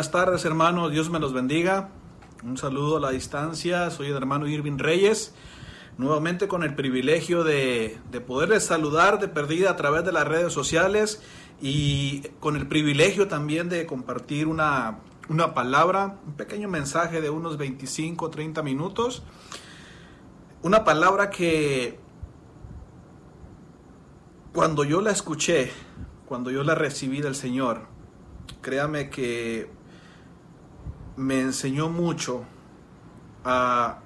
Buenas tardes, hermanos. Dios me los bendiga. Un saludo a la distancia. Soy el hermano Irving Reyes. Nuevamente con el privilegio de, de poderles saludar de perdida a través de las redes sociales y con el privilegio también de compartir una, una palabra, un pequeño mensaje de unos 25, 30 minutos. Una palabra que cuando yo la escuché, cuando yo la recibí del Señor, créame que me enseñó mucho a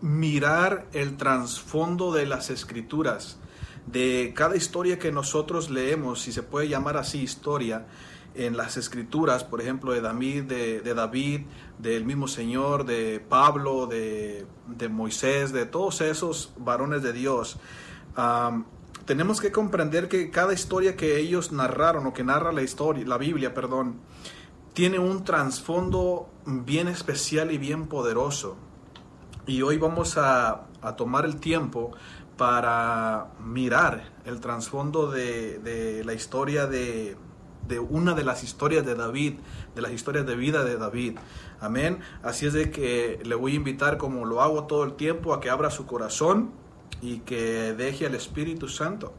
mirar el trasfondo de las escrituras, de cada historia que nosotros leemos, si se puede llamar así historia, en las escrituras, por ejemplo, de David, de, David, del mismo Señor, de Pablo, de, de, Moisés, de todos esos varones de Dios. Tenemos que comprender que cada historia que ellos narraron o que narra la historia, la Biblia, perdón, tiene un trasfondo bien especial y bien poderoso. Y hoy vamos a, a tomar el tiempo para mirar el trasfondo de, de la historia de, de una de las historias de David, de las historias de vida de David. Amén. Así es de que le voy a invitar, como lo hago todo el tiempo, a que abra su corazón y que deje al Espíritu Santo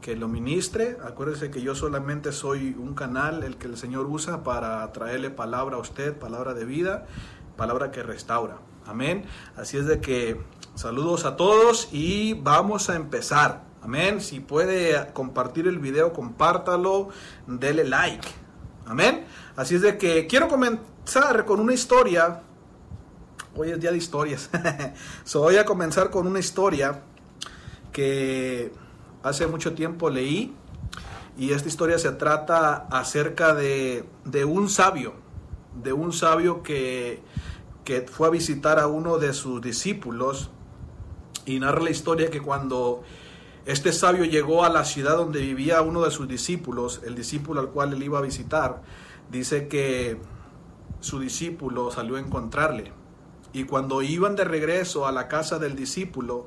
que lo ministre. Acuérdese que yo solamente soy un canal, el que el Señor usa para traerle palabra a usted, palabra de vida, palabra que restaura. Amén. Así es de que saludos a todos y vamos a empezar. Amén. Si puede compartir el video, compártalo, dele like. Amén. Así es de que quiero comenzar con una historia. Hoy es día de historias. so, voy a comenzar con una historia que hace mucho tiempo leí. Y esta historia se trata acerca de, de un sabio. De un sabio que, que fue a visitar a uno de sus discípulos. Y narra la historia que cuando este sabio llegó a la ciudad donde vivía uno de sus discípulos, el discípulo al cual él iba a visitar. Dice que su discípulo salió a encontrarle. Y cuando iban de regreso a la casa del discípulo,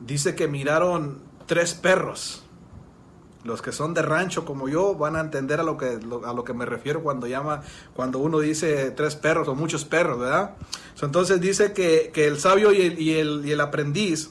dice que miraron tres perros. Los que son de rancho como yo van a entender a lo que, a lo que me refiero cuando, llama, cuando uno dice tres perros o muchos perros, ¿verdad? Entonces dice que, que el sabio y el, y el, y el aprendiz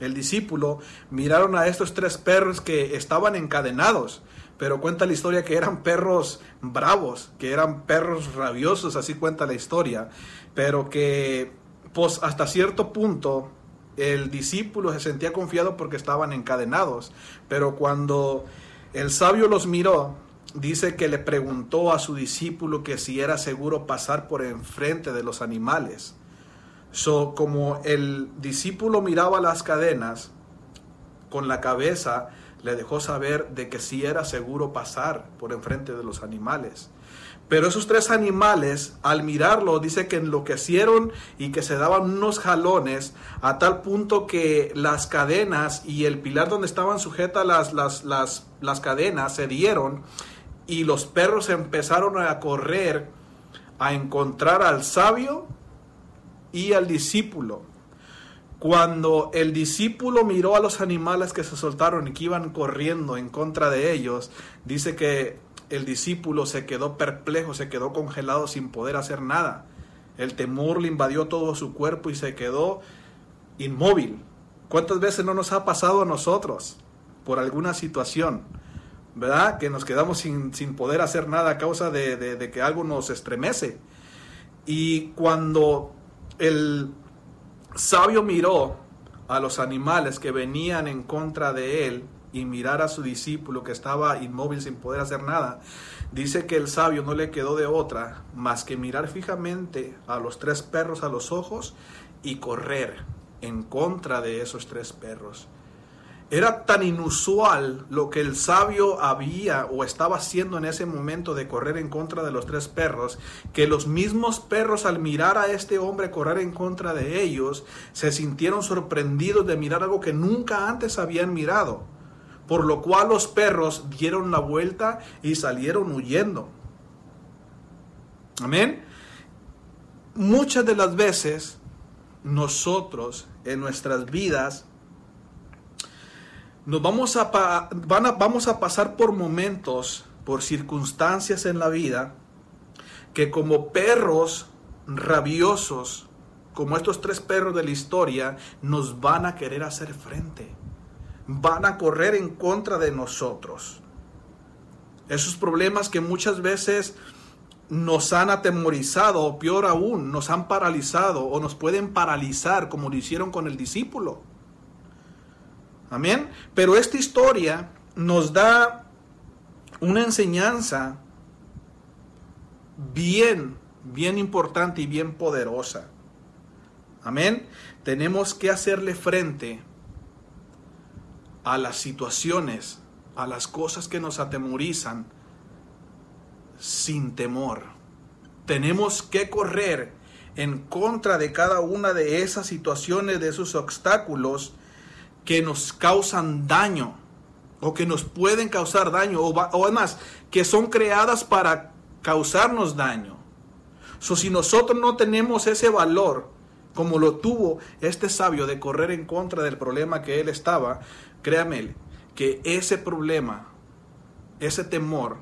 el discípulo, miraron a estos tres perros que estaban encadenados. Pero cuenta la historia que eran perros bravos, que eran perros rabiosos, así cuenta la historia. Pero que, pues hasta cierto punto, el discípulo se sentía confiado porque estaban encadenados. Pero cuando el sabio los miró, dice que le preguntó a su discípulo que si era seguro pasar por enfrente de los animales. So, como el discípulo miraba las cadenas, con la cabeza le dejó saber de que sí era seguro pasar por enfrente de los animales. Pero esos tres animales, al mirarlo, dice que enloquecieron y que se daban unos jalones a tal punto que las cadenas y el pilar donde estaban sujetas las, las, las, las cadenas se dieron y los perros empezaron a correr a encontrar al sabio y al discípulo. Cuando el discípulo miró a los animales que se soltaron y que iban corriendo en contra de ellos, dice que el discípulo se quedó perplejo, se quedó congelado sin poder hacer nada. El temor le invadió todo su cuerpo y se quedó inmóvil. ¿Cuántas veces no nos ha pasado a nosotros por alguna situación? ¿Verdad? Que nos quedamos sin, sin poder hacer nada a causa de, de, de que algo nos estremece. Y cuando el sabio miró a los animales que venían en contra de él y mirar a su discípulo que estaba inmóvil sin poder hacer nada, dice que el sabio no le quedó de otra más que mirar fijamente a los tres perros a los ojos y correr en contra de esos tres perros. Era tan inusual lo que el sabio había o estaba haciendo en ese momento de correr en contra de los tres perros, que los mismos perros al mirar a este hombre correr en contra de ellos, se sintieron sorprendidos de mirar algo que nunca antes habían mirado, por lo cual los perros dieron la vuelta y salieron huyendo. Amén. Muchas de las veces nosotros en nuestras vidas nos vamos a, van a, vamos a pasar por momentos, por circunstancias en la vida, que como perros rabiosos, como estos tres perros de la historia, nos van a querer hacer frente. Van a correr en contra de nosotros. Esos problemas que muchas veces nos han atemorizado, o peor aún, nos han paralizado o nos pueden paralizar como lo hicieron con el discípulo. Amén. Pero esta historia nos da una enseñanza bien, bien importante y bien poderosa. Amén. Tenemos que hacerle frente a las situaciones, a las cosas que nos atemorizan sin temor. Tenemos que correr en contra de cada una de esas situaciones, de esos obstáculos que nos causan daño o que nos pueden causar daño o, además que son creadas para causarnos daño. So, si nosotros no tenemos ese valor, como lo tuvo este sabio de correr en contra del problema que él estaba, créame que ese problema, ese temor,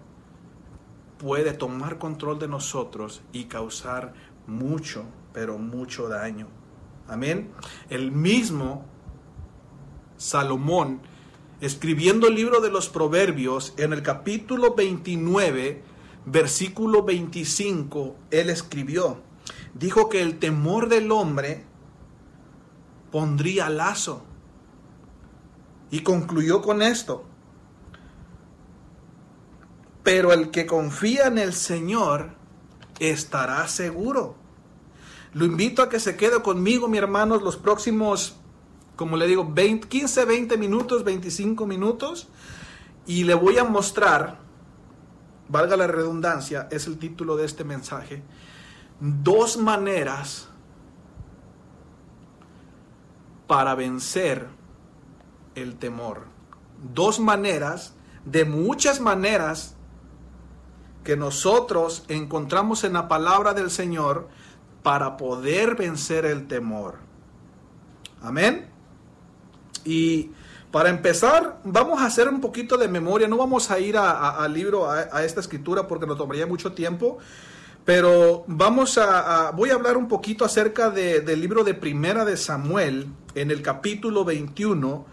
puede tomar control de nosotros y causar mucho, pero mucho daño. Amén. El mismo Salomón, escribiendo el libro de los Proverbios, en el capítulo 29, versículo 25, él escribió, dijo que el temor del hombre pondría lazo. Y concluyó con esto. Pero el que confía en el Señor estará seguro. Lo invito a que se quede conmigo, mi hermanos, los próximos, como le digo, 15, 20 minutos, 25 minutos. Y le voy a mostrar valga la redundancia, es el título de este mensaje, dos maneras para vencer el temor. Dos maneras, de muchas maneras, que nosotros encontramos en la palabra del Señor para poder vencer el temor. Amén. Y para empezar, vamos a hacer un poquito de memoria. No vamos a ir al libro, a, esta escritura, porque nos tomaría mucho tiempo. Pero vamos a, voy a hablar un poquito acerca del libro de Primera de Samuel, en el capítulo 21,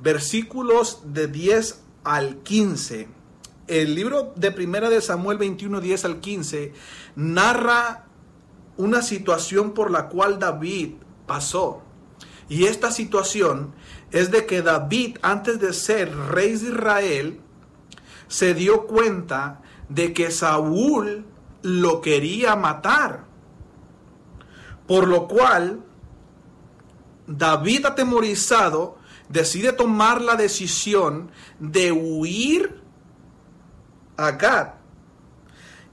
versículos de 10 al 15. El libro de Primera de Samuel 21, 10 al 15, narra una situación por la cual David pasó. Y esta situación es de que David, antes de ser rey de Israel, se dio cuenta de que Saúl lo quería matar. Por lo cual, David atemorizado decide tomar la decisión de huir a Gad.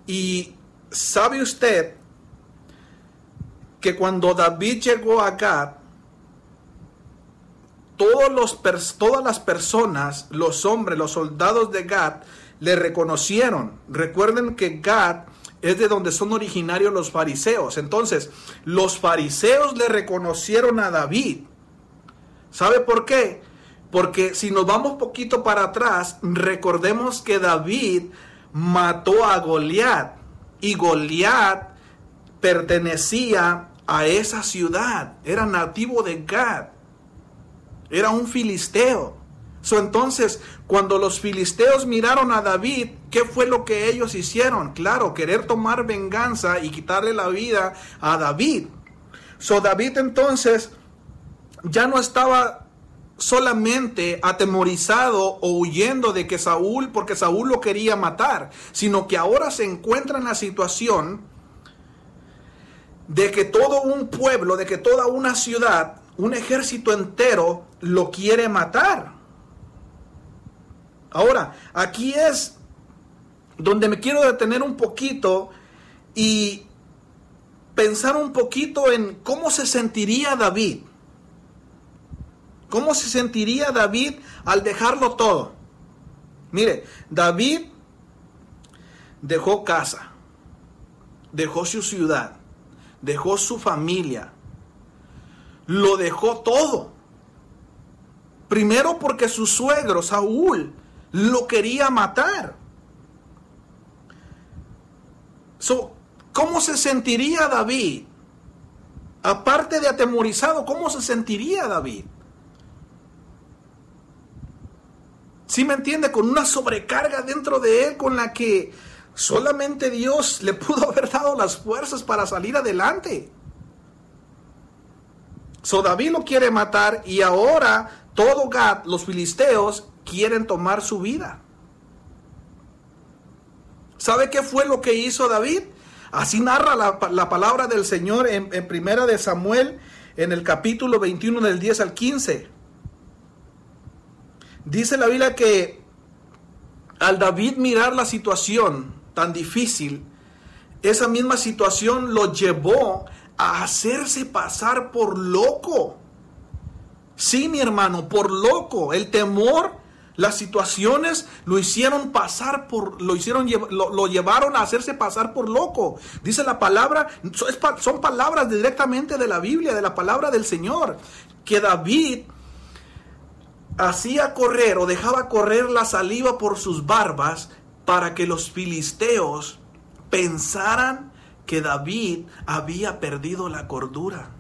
Y sabe usted que cuando David llegó a Gad, todos los, todas las personas, los hombres, los soldados de Gad, le reconocieron. Recuerden que Gad es de donde son originarios los fariseos. Entonces, los fariseos le reconocieron a David. ¿Sabe por qué? Porque si nos vamos poquito para atrás, recordemos que David mató a Goliat y Goliat pertenecía a esa ciudad, era nativo de Gad era un filisteo. So, entonces, cuando los filisteos miraron a David, ¿qué fue lo que ellos hicieron? Claro, querer tomar venganza y quitarle la vida a David. So, David entonces ya no estaba solamente atemorizado o huyendo de que Saúl, porque Saúl lo quería matar, sino que ahora se encuentra en la situación de que todo un pueblo, de que toda una ciudad un ejército entero lo quiere matar. Ahora, aquí es donde me quiero detener un poquito y pensar un poquito en cómo se sentiría David. ¿Cómo se sentiría David al dejarlo todo? Mire, David dejó casa, dejó su ciudad, dejó su familia, lo dejó todo. Primero porque su suegro, Saúl, lo quería matar. ¿Cómo se sentiría David? Aparte de atemorizado, ¿cómo se sentiría David? ¿Sí me entiende? Con una sobrecarga dentro de él con la que solamente Dios le pudo haber dado las fuerzas para salir adelante. So David lo quiere matar y ahora todo Gad, los filisteos, quieren tomar su vida. ¿Sabe qué fue lo que hizo David? Así narra la, palabra del Señor en, en, Primera de Samuel, en el capítulo 21 del 10 al 15. Dice la Biblia que al David mirar la situación tan difícil, esa misma situación lo llevó a hacerse pasar por loco. Sí, mi hermano, por loco. El temor, las situaciones lo hicieron pasar por, lo hicieron, lo, llevaron a hacerse pasar por loco. Dice la palabra, son palabras directamente de la Biblia, de la palabra del Señor, que David hacía correr o dejaba correr la saliva por sus barbas para que los filisteos pensaran que David había perdido la cordura.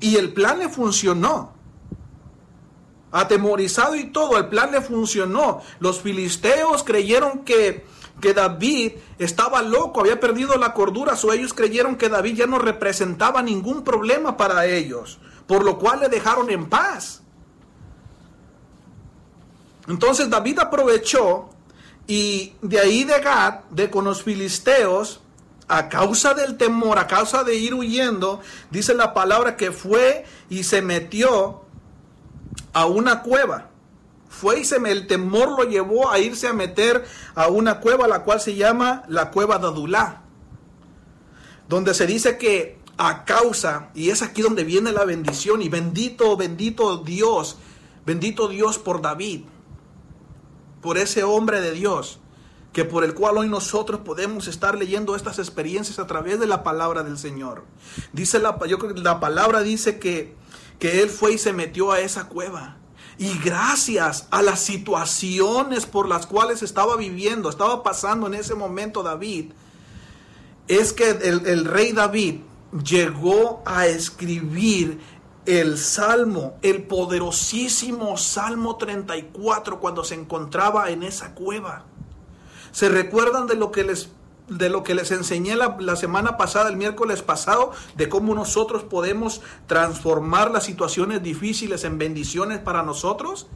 Y el plan le funcionó. Atemorizado y todo, el plan le funcionó. Los filisteos creyeron que, que David estaba loco, había perdido la cordura, o ellos creyeron que David ya no representaba ningún problema para ellos por lo cual le dejaron en paz. Entonces David aprovechó y de ahí de Gad, de con los filisteos, a causa del temor, a causa de ir huyendo, dice la palabra que fue y se metió a una cueva. Fue y se me, el temor lo llevó a irse a meter a una cueva, la cual se llama la cueva de Adulá, donde se dice que a causa, y es aquí donde viene la bendición, y bendito, bendito Dios, bendito Dios por David, por ese hombre de Dios, que por el cual hoy nosotros podemos estar leyendo estas experiencias a través de la palabra del Señor. Dice la, yo la palabra dice que, que él fue y se metió a esa cueva. Y gracias a las situaciones por las cuales estaba viviendo, estaba pasando en ese momento David, es que el, el rey David llegó a escribir el Salmo, el poderosísimo Salmo 34 cuando se encontraba en esa cueva. ¿Se recuerdan de lo que les, de lo que les enseñé la, la semana pasada, el miércoles pasado, de cómo nosotros podemos transformar las situaciones difíciles en bendiciones para nosotros?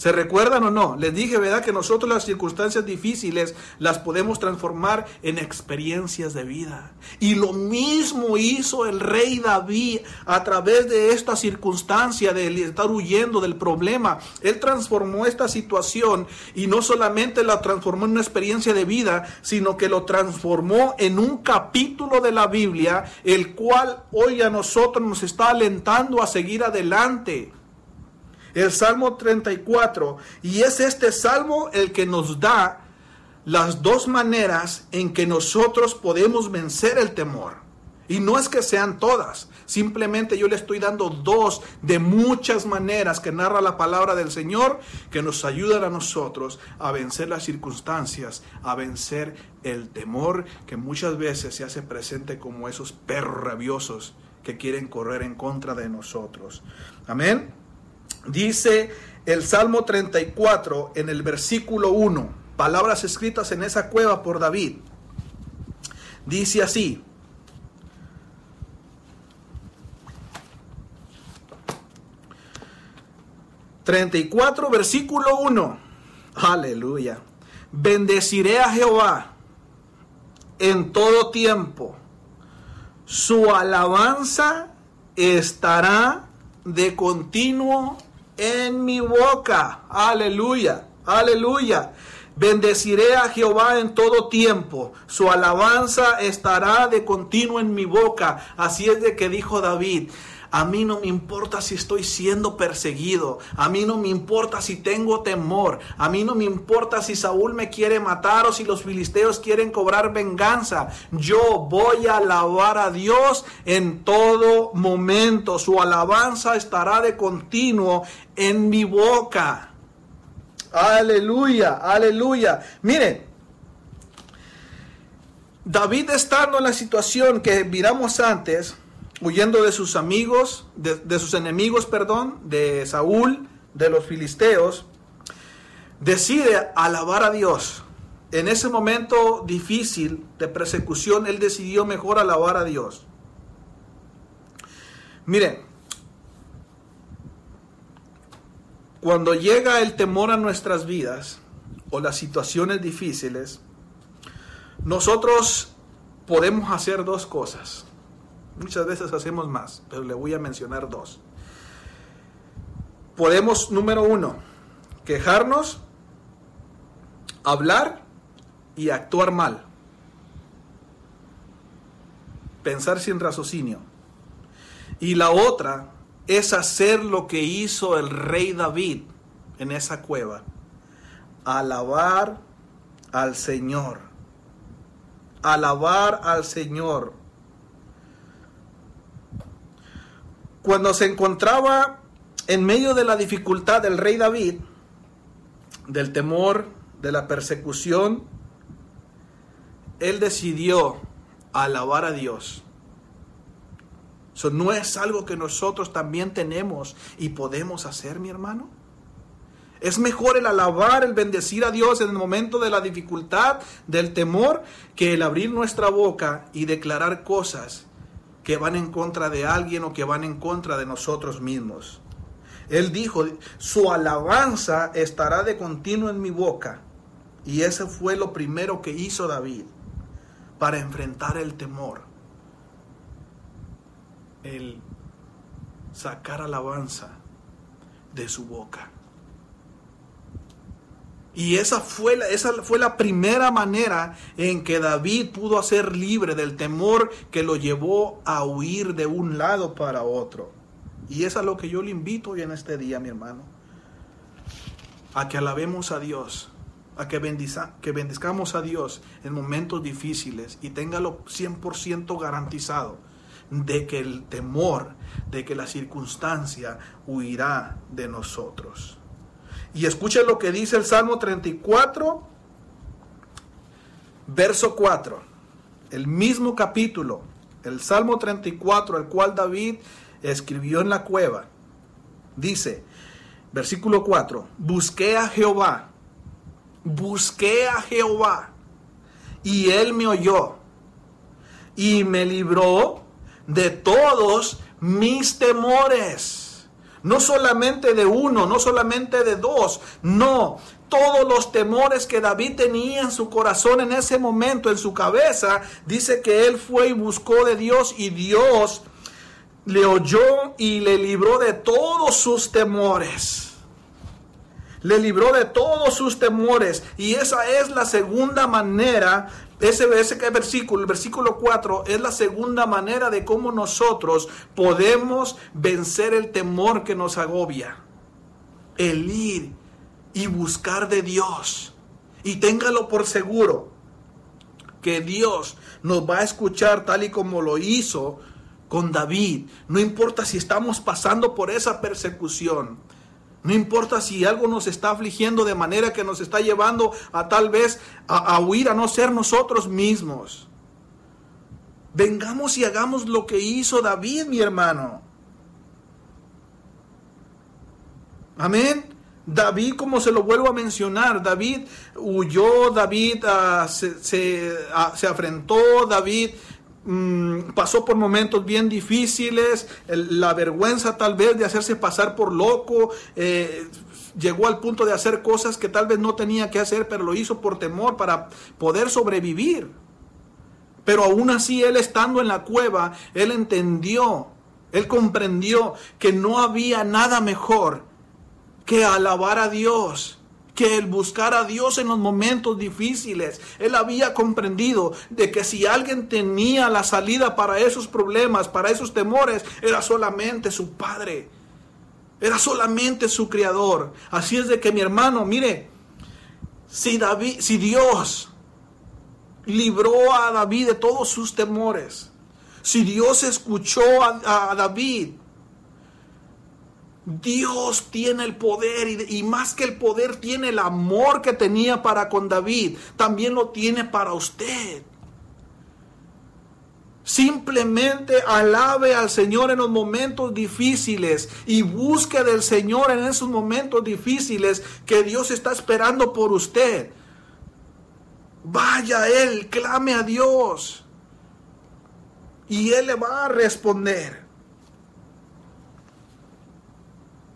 ¿Se recuerdan o no? Les dije, ¿verdad? Que nosotros las circunstancias difíciles las podemos transformar en experiencias de vida. Y lo mismo hizo el rey David a través de esta circunstancia de estar huyendo del problema. Él transformó esta situación y no solamente la transformó en una experiencia de vida, sino que lo transformó en un capítulo de la Biblia, el cual hoy a nosotros nos está alentando a seguir adelante el Salmo 34, y es este salmo el que nos da las dos maneras en que nosotros podemos vencer el temor. Y no es que sean todas, simplemente yo le estoy dando dos de muchas maneras que narra la palabra del Señor que nos ayudan a nosotros a vencer las circunstancias, a vencer el temor que muchas veces se hace presente como esos perros rabiosos que quieren correr en contra de nosotros. Amén. Dice el Salmo 34 en el versículo 1, palabras escritas en esa cueva por David. Dice así, ...34 versículo 1... ...aleluya... ...bendeciré a Jehová... ...en todo tiempo... ...su alabanza... ...estará de continuo en mi boca. Aleluya, aleluya. Bendeciré a Jehová en todo tiempo. Su alabanza estará de continuo en mi boca. Así es de que dijo David. A mí no me importa si estoy siendo perseguido. A mí no me importa si tengo temor. A mí no me importa si Saúl me quiere matar o si los filisteos quieren cobrar venganza. Yo voy a alabar a Dios en todo momento. Su alabanza estará de continuo en mi boca. Aleluya, aleluya. Miren, David estando en la situación que miramos antes, huyendo de sus amigos, de, sus enemigos, perdón, de Saúl, de los filisteos, decide alabar a Dios. En ese momento difícil de persecución, él decidió mejor alabar a Dios. Miren, cuando llega el temor a nuestras vidas o las situaciones difíciles, nosotros podemos hacer dos cosas. Muchas veces hacemos más, pero le voy a mencionar dos. Podemos, número uno, quejarnos, hablar y actuar mal. Pensar sin raciocinio. Y la otra es hacer lo que hizo el rey David en esa cueva. Alabar al Señor. Alabar al Señor. Cuando se encontraba en medio de la dificultad del rey David, del temor, de la persecución, él decidió alabar a Dios. Eso no es algo que nosotros también tenemos y podemos hacer, mi hermano. Es mejor el alabar, el bendecir a Dios en el momento de la dificultad, del temor, que el abrir nuestra boca y declarar cosas que van en contra de alguien o que van en contra de nosotros mismos. Él dijo, su alabanza estará de continuo en mi boca. Y ese fue lo primero que hizo David para enfrentar el temor. El sacar alabanza de su boca. Y esa fue, la, esa fue la primera manera en que David pudo hacer libre del temor que lo llevó a huir de un lado para otro. Y es lo que yo le invito hoy en este día, mi hermano. A que alabemos a Dios, a que, bendiza, que bendizcamos a Dios en momentos difíciles y téngalo 100% garantizado de que el temor, de que la circunstancia huirá de nosotros. Y escuchen lo que dice el Salmo 34, verso 4. El mismo capítulo, el Salmo 34, el cual David escribió en la cueva. Dice, versículo 4, busqué a Jehová, busqué a Jehová, y él me oyó, y me libró de todos mis temores no solamente de uno, no solamente de dos, no. Todos los temores que David tenía en su corazón en ese momento, en su cabeza, dice que él fue y buscó de Dios y Dios le oyó y le libró de todos sus temores. Le libró de todos sus temores. Y esa es la segunda manera ese, versículo, el versículo 4, es la segunda manera de cómo nosotros podemos vencer el temor que nos agobia. El ir y buscar de Dios. Y téngalo por seguro que Dios nos va a escuchar tal y como lo hizo con David. No importa si estamos pasando por esa persecución. No importa si algo nos está afligiendo de manera que nos está llevando a tal vez a, huir, a no ser nosotros mismos. Vengamos y hagamos lo que hizo David, mi hermano. Amén. David, como se lo vuelvo a mencionar, David huyó, David ah, se, ah, se afrentó, David Mm, pasó por momentos bien difíciles, la vergüenza tal vez de hacerse pasar por loco, eh, llegó al punto de hacer cosas que tal vez no tenía que hacer, pero lo hizo por temor para poder sobrevivir. Pero aún así él estando en la cueva, él entendió, él comprendió que no había nada mejor que alabar a Dios que el buscar a Dios en los momentos difíciles. Él había comprendido de que si alguien tenía la salida para esos problemas, para esos temores, era solamente su Padre. Era solamente su Creador. Así es de que mi hermano, mire, si, David, si Dios libró a David de todos sus temores, si Dios escuchó a, a David, Dios tiene el poder y, más que el poder tiene el amor que tenía para con David, también lo tiene para usted. Simplemente alabe al Señor en los momentos difíciles y busque del Señor en esos momentos difíciles que Dios está esperando por usted. Vaya a Él, clame a Dios y Él le va a responder.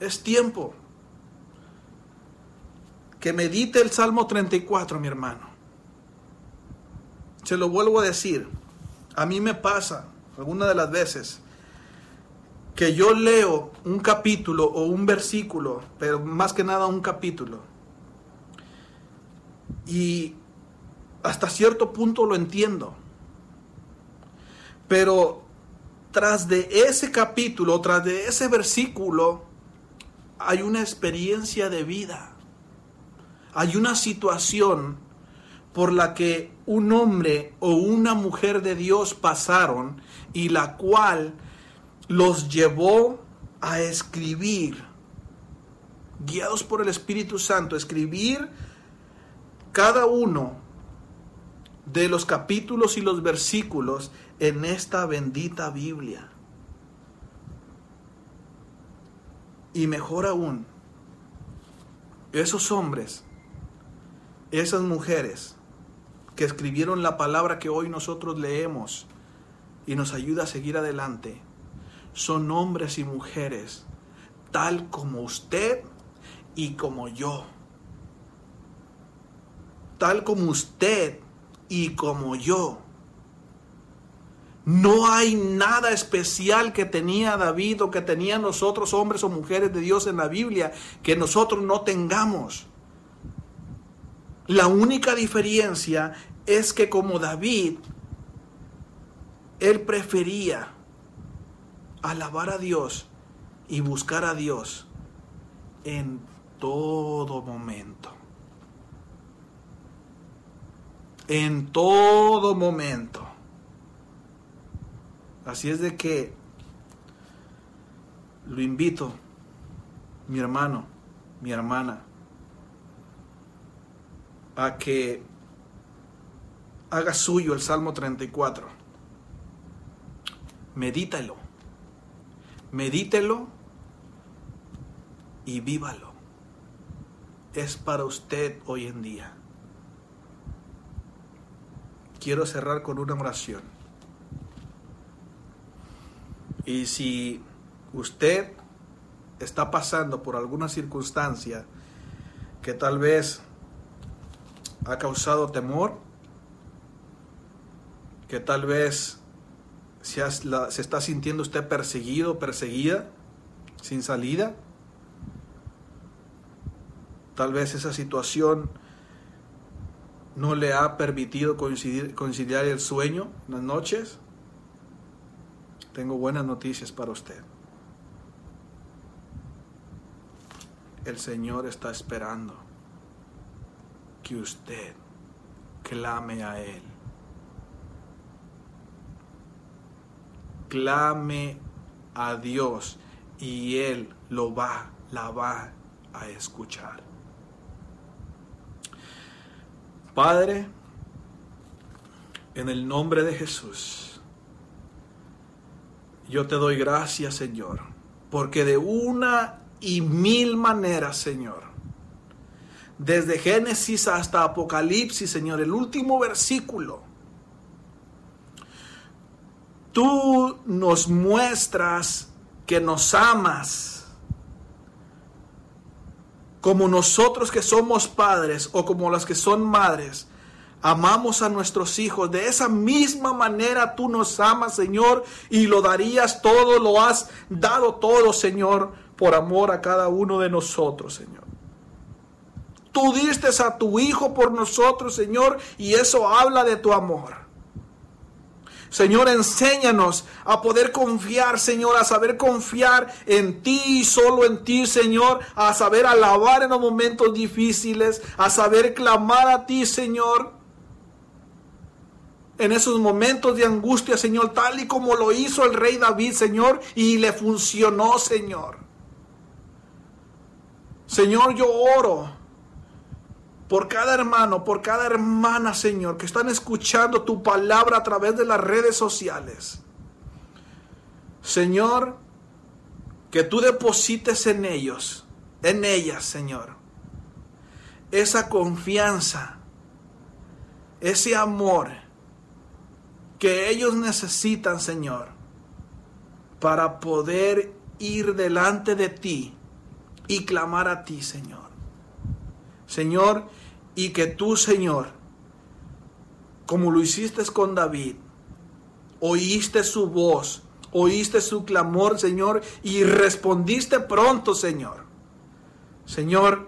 Es tiempo que medite el Salmo 34, mi hermano. Se lo vuelvo a decir. A mí me pasa algunas de las veces que yo leo un capítulo o un versículo, pero más que nada un capítulo, y hasta cierto punto lo entiendo. Pero tras de ese capítulo, tras de ese versículo, hay una experiencia de vida. Hay una situación por la que un hombre o una mujer de Dios pasaron y la cual los llevó a escribir, guiados por el Espíritu Santo, escribir cada uno de los capítulos y los versículos en esta bendita Biblia. Y mejor aún, esos hombres, esas mujeres, que escribieron la palabra que hoy nosotros leemos y nos ayuda a seguir adelante, son hombres y mujeres tal como usted y como yo. Tal como usted y como yo. No hay nada especial que tenía David o que tenían nosotros hombres o mujeres de Dios en la Biblia que nosotros no tengamos. La única diferencia es que como David, él prefería alabar a Dios y buscar a Dios en todo momento. En todo momento. Así es de que lo invito, mi hermano, mi hermana, a que haga suyo el Salmo 34. Medítalo. Medítelo y vívalo. Es para usted hoy en día. Quiero cerrar con una oración. Y si usted está pasando por alguna circunstancia que tal vez ha causado temor, que tal vez se, está sintiendo usted perseguido, perseguida, sin salida. Tal vez esa situación no le ha permitido coincidir, conciliar el sueño en las noches. Tengo buenas noticias para usted. El Señor está esperando que usted clame a Él. Clame a Dios y Él lo va, la va a escuchar. Padre, en el nombre de Jesús, yo te doy gracias, Señor, porque de una y mil maneras, Señor, desde Génesis hasta Apocalipsis, Señor, el último versículo. Tú nos muestras que nos amas como nosotros que somos padres o como las que son madres. Amamos a nuestros hijos. De esa misma manera tú nos amas, Señor, y lo darías todo, lo has dado todo, Señor, por amor a cada uno de nosotros, Señor. Tú diste a tu Hijo por nosotros, Señor, y eso habla de tu amor. Señor, enséñanos a poder confiar, Señor, a saber confiar en ti y solo en ti, Señor, a saber alabar en los momentos difíciles, a saber clamar a ti, Señor, en esos momentos de angustia, Señor, tal y como lo hizo el rey David, Señor, y le funcionó, Señor. Señor, yo oro por cada hermano, por cada hermana, Señor, que están escuchando tu palabra a través de las redes sociales. Señor, que tú deposites en ellos, en ellas, Señor, esa confianza, ese amor que ellos necesitan, Señor, para poder ir delante de ti y clamar a ti, Señor. Señor, y que tú, Señor, como lo hiciste con David, oíste su voz, oíste su clamor, Señor, y respondiste pronto, Señor. Señor,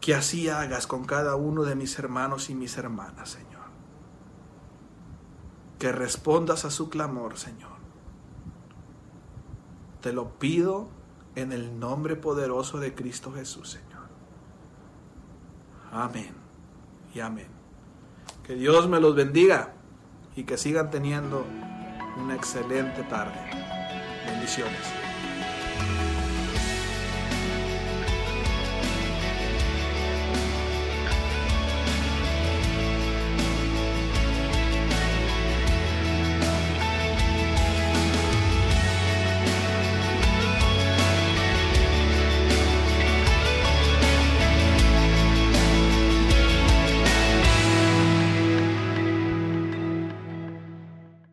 que así hagas con cada uno de mis hermanos y mis hermanas, Señor. Que respondas a su clamor, Señor. Te lo pido en el nombre poderoso de Cristo Jesús, Señor. Amén y amén. Que Dios me los bendiga y que sigan teniendo una excelente tarde. Bendiciones.